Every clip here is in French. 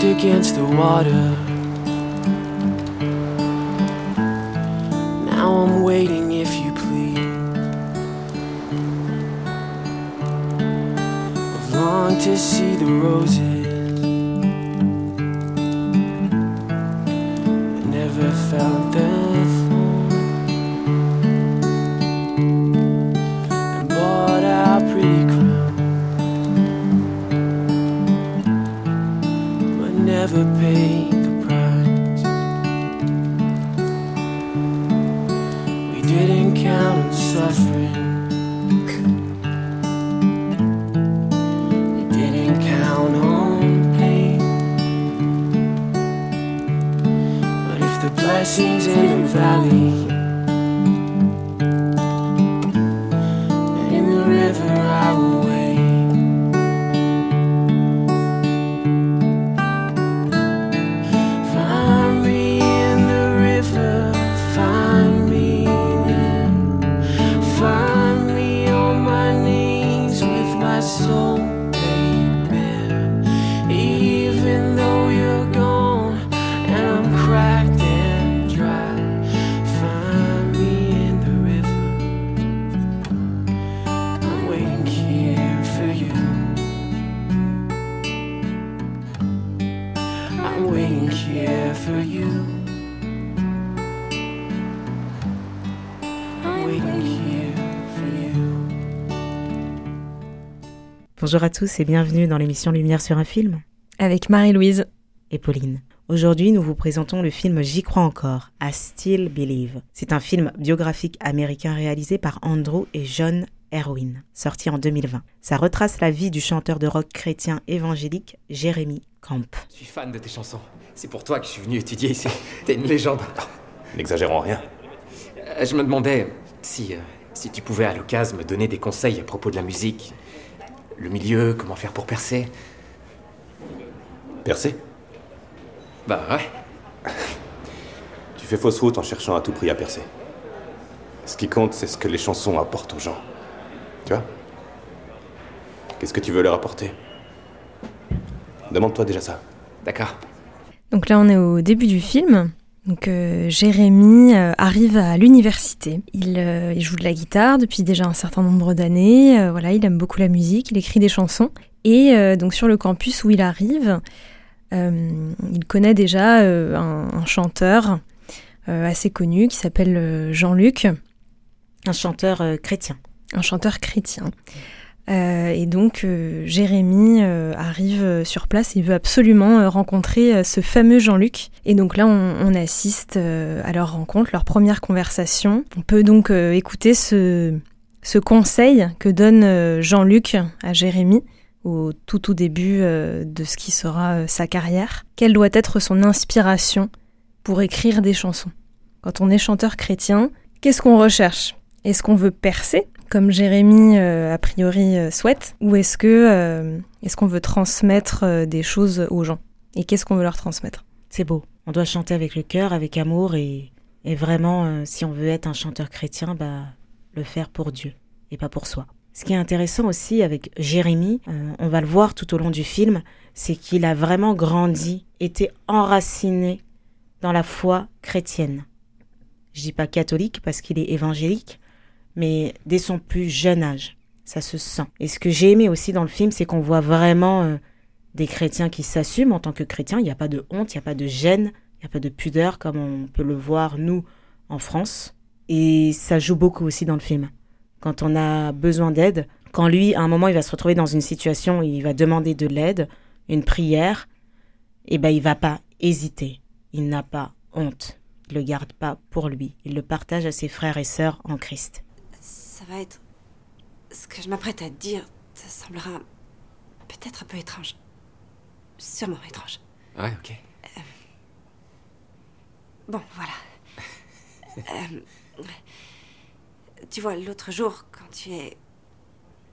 Against the water. Now I'm waiting if you please. I've longed to see the roses. Blessings in the valley Bonjour à tous et bienvenue dans l'émission Lumière sur un film avec Marie-Louise. et Pauline. Aujourd'hui, nous vous présentons le film J'y crois encore, I Still Believe. C'est un film biographique américain réalisé par Andrew et John Erwin, sorti en 2020. Ça retrace la vie du chanteur de rock chrétien évangélique Jeremy Camp. Je suis fan de tes chansons. C'est pour toi que je suis venu étudier ici. T'es une légende. N'exagérons rien. Euh, Je me demandais si, euh, si tu pouvais à l'occasion me donner des conseils à propos de la musique. Le milieu, comment faire pour percer? Percé Bah ouais. Tu fais fausse route en cherchant à tout prix à percer. Ce qui compte, c'est ce que les chansons apportent aux gens. Tu vois? Qu'est-ce que tu veux leur apporter? Demande-toi déjà ça. D'accord. Donc là, on est au début du film. Donc euh, Jérémy euh, arrive à l'université. Il, euh, il joue de la guitare depuis déjà un certain nombre d'années. Voilà, il aime beaucoup la musique, il écrit des chansons. Et donc sur le campus où il arrive, il connaît déjà un, un chanteur assez connu qui s'appelle Jean-Luc, Un chanteur chrétien. un chanteur chrétien. Euh, et donc euh, Jérémy euh, arrive euh, sur place, il veut absolument rencontrer ce fameux Jean-Luc. Et donc là, on, assiste à leur rencontre, leur première conversation. On peut donc écouter ce, ce conseil que donne Jean-Luc à Jérémy au tout tout début de ce qui sera sa carrière. Quelle doit être son inspiration pour écrire des chansons? Quand on est chanteur chrétien, qu'est-ce qu'on recherche? Est-ce qu'on veut percer? Comme Jérémy euh, a priori euh, souhaite, ou est-ce que euh, est-ce qu'on veut transmettre des choses aux gens? Et qu'est-ce qu'on veut leur transmettre? C'est beau. On doit chanter avec le cœur, avec amour et, et vraiment, si on veut être un chanteur chrétien, bah, le faire pour Dieu et pas pour soi. Ce qui est intéressant aussi avec Jérémie, euh, on va le voir tout au long du film, c'est qu'il a vraiment grandi, été enraciné dans la foi chrétienne. Je dis pas catholique parce qu'il est évangélique, mais dès son plus jeune âge, ça se sent. Et ce que j'ai aimé aussi dans le film, c'est qu'on voit vraiment euh, des chrétiens qui s'assument en tant que chrétiens. Il n'y a pas de honte, il n'y a pas de gêne, il n'y a pas de pudeur comme on peut le voir nous en France. Et ça joue beaucoup aussi dans le film. Quand on a besoin d'aide, quand lui, à un moment, il va se retrouver dans une situation où il va demander de l'aide, une prière, et ben il va pas hésiter. Il n'a pas honte. Il le garde pas pour lui. Il le partage à ses frères et sœurs en Christ. Ça va être. Ce que je m'apprête à te dire, ça semblera peut-être un peu étrange. Sûrement étrange. Ouais, ok. Bon, voilà. Euh, tu vois, l'autre jour, quand tu es.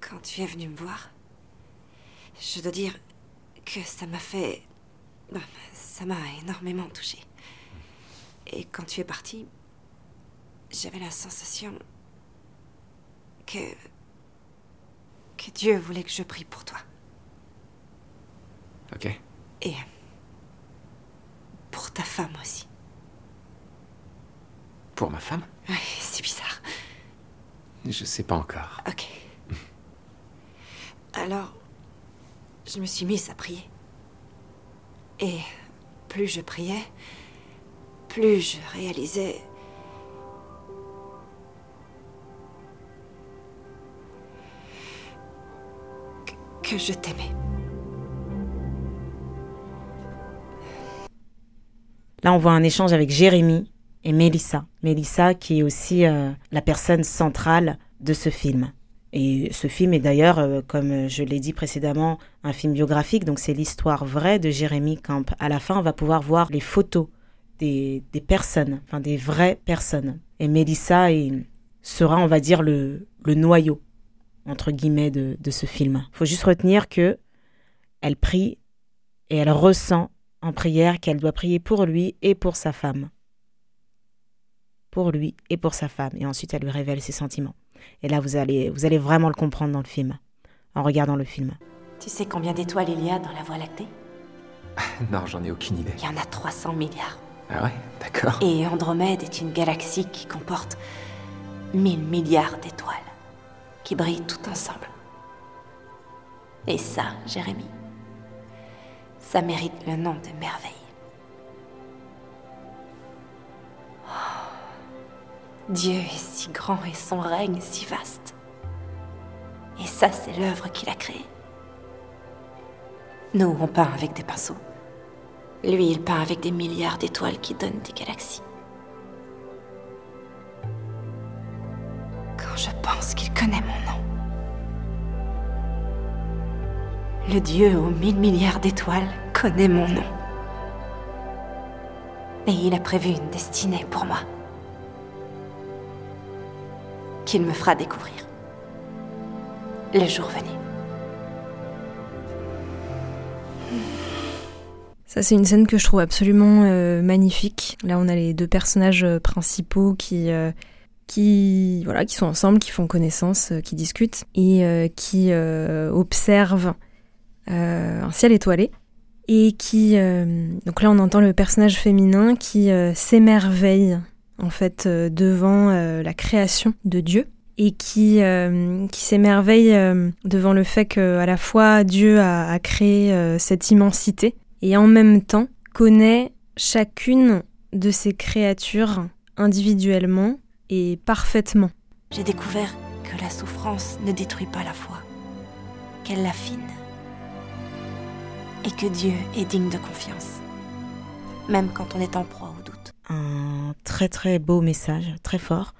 Quand tu es venu me voir, je dois dire que ça m'a fait. ça m'a énormément touchée. Et quand tu es parti, j'avais la sensation que. que Dieu voulait que je prie pour toi. Ok. Et. pour ta femme aussi. Pour ma femme? Ouais, c'est bizarre. Je sais pas encore. Ok. Alors, je me suis mise à prier. Et plus je priais, plus je réalisais... je t'aimais. Là, on voit un échange avec Jérémy et Mélissa. Mélissa qui est aussi euh, la personne centrale de ce film. Et ce film est d'ailleurs, euh, comme je l'ai dit précédemment, un film biographique, donc c'est l'histoire vraie de Jérémy Camp. À la fin, on va pouvoir voir les photos des, personnes, enfin des vraies personnes. Et Mélissa sera, on va dire, le noyau, entre guillemets, de, de ce film. faut juste retenir que elle prie et elle ressent en prière qu'elle doit prier pour lui et pour sa femme. Pour lui et pour sa femme. Et ensuite, elle lui révèle ses sentiments. Et là, vous allez, vous allez vraiment le comprendre dans le film, en regardant le film. Tu sais combien d'étoiles il y a dans la Voie lactée? Non, j'en ai aucune idée. Il y en a 300 milliards. Ah ouais? D'accord. Et Andromède est une galaxie qui comporte 1000 milliards d'étoiles qui brillent toutes ensemble. Et ça, Jérémy, ça mérite le nom de merveille. Oh. Dieu est si grand et son règne si vaste. Et ça, c'est l'œuvre qu'il a créée. Nous, on peint avec des pinceaux. Lui, il peint avec des milliards d'étoiles qui donnent des galaxies. Qu'il connaît mon nom. Le Dieu aux mille milliards d'étoiles connaît mon nom. Et il a prévu une destinée pour moi. Qu'il me fera découvrir. Le jour venu. Ça, c'est une scène que je trouve absolument euh, magnifique. Là, on a les deux personnages euh, principaux qui, euh, qui, voilà, qui sont ensemble, qui font connaissance, euh, qui discutent et euh, qui euh, observent un ciel étoilé. Et qui. donc là, on entend le personnage féminin qui s'émerveille, en fait, devant la création de Dieu. Et qui, qui s'émerveille devant le fait que à la fois Dieu a, créé cette immensité et en même temps connaît chacune de ces créatures individuellement et parfaitement. J'ai découvert que la souffrance ne détruit pas la foi, qu'elle l'affine. Et que Dieu est digne de confiance, même quand on est en proie au doute. Un très très beau message, très fort,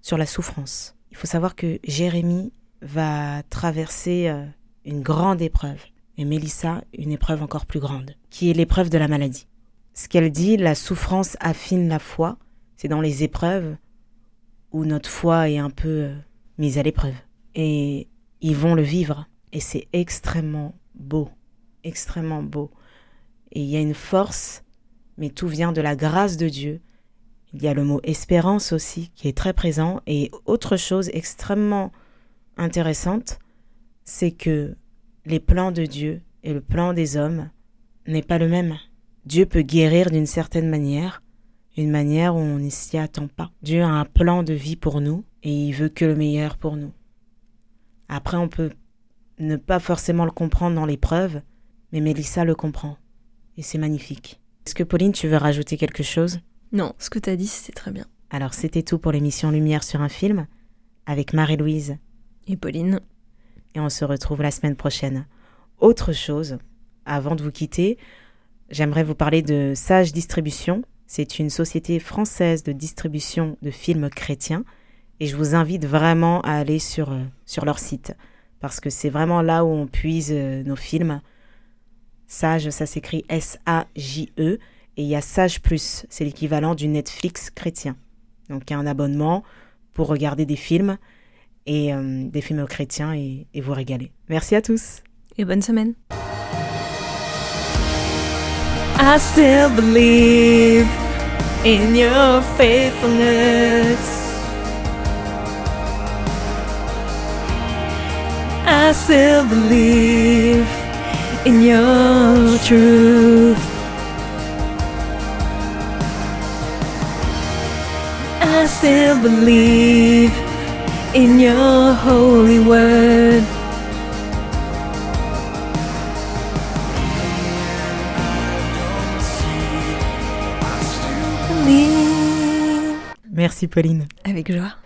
sur la souffrance. Il faut savoir que Jérémy va traverser euh, une grande épreuve, et Mélissa une épreuve encore plus grande, qui est l'épreuve de la maladie. Ce qu'elle dit, la souffrance affine la foi, c'est dans les épreuves où notre foi est un peu euh, mise à l'épreuve. Et ils vont le vivre, et c'est extrêmement beau, extrêmement beau. Et il y a une force, mais tout vient de la grâce de Dieu. Il y a le mot espérance aussi qui est très présent. Et autre chose extrêmement intéressante, c'est que les plans de Dieu et le plan des hommes n'est pas le même. Dieu peut guérir d'une certaine manière, une manière où on ne s'y attend pas. Dieu a un plan de vie pour nous et il veut que le meilleur pour nous. Après, on peut ne pas forcément le comprendre dans l'épreuve, mais Mélissa le comprend. Et c'est magnifique. Est-ce que Pauline, tu veux rajouter quelque chose? Non, ce que tu as dit, c'est très bien. Alors, c'était tout pour l'émission Lumière sur un film avec Marie-Louise Et Pauline et on se retrouve la semaine prochaine. Autre chose, avant de vous quitter, j'aimerais vous parler de Sage Distribution. C'est une société française de distribution de films chrétiens et je vous invite vraiment à aller sur, euh, sur leur site parce que c'est vraiment là où on puise euh, nos films. Sage, ça s'écrit S-A-J-E Et il y a Sage Plus, c'est l'équivalent du Netflix chrétien. Donc il y a un abonnement pour regarder des films et euh, des films chrétiens et, et vous régaler. Merci à tous. Et bonne semaine. I still believe in your faithfulness. I still believe in your truth. I still believe in your holy word. Merci Pauline. Avec joie.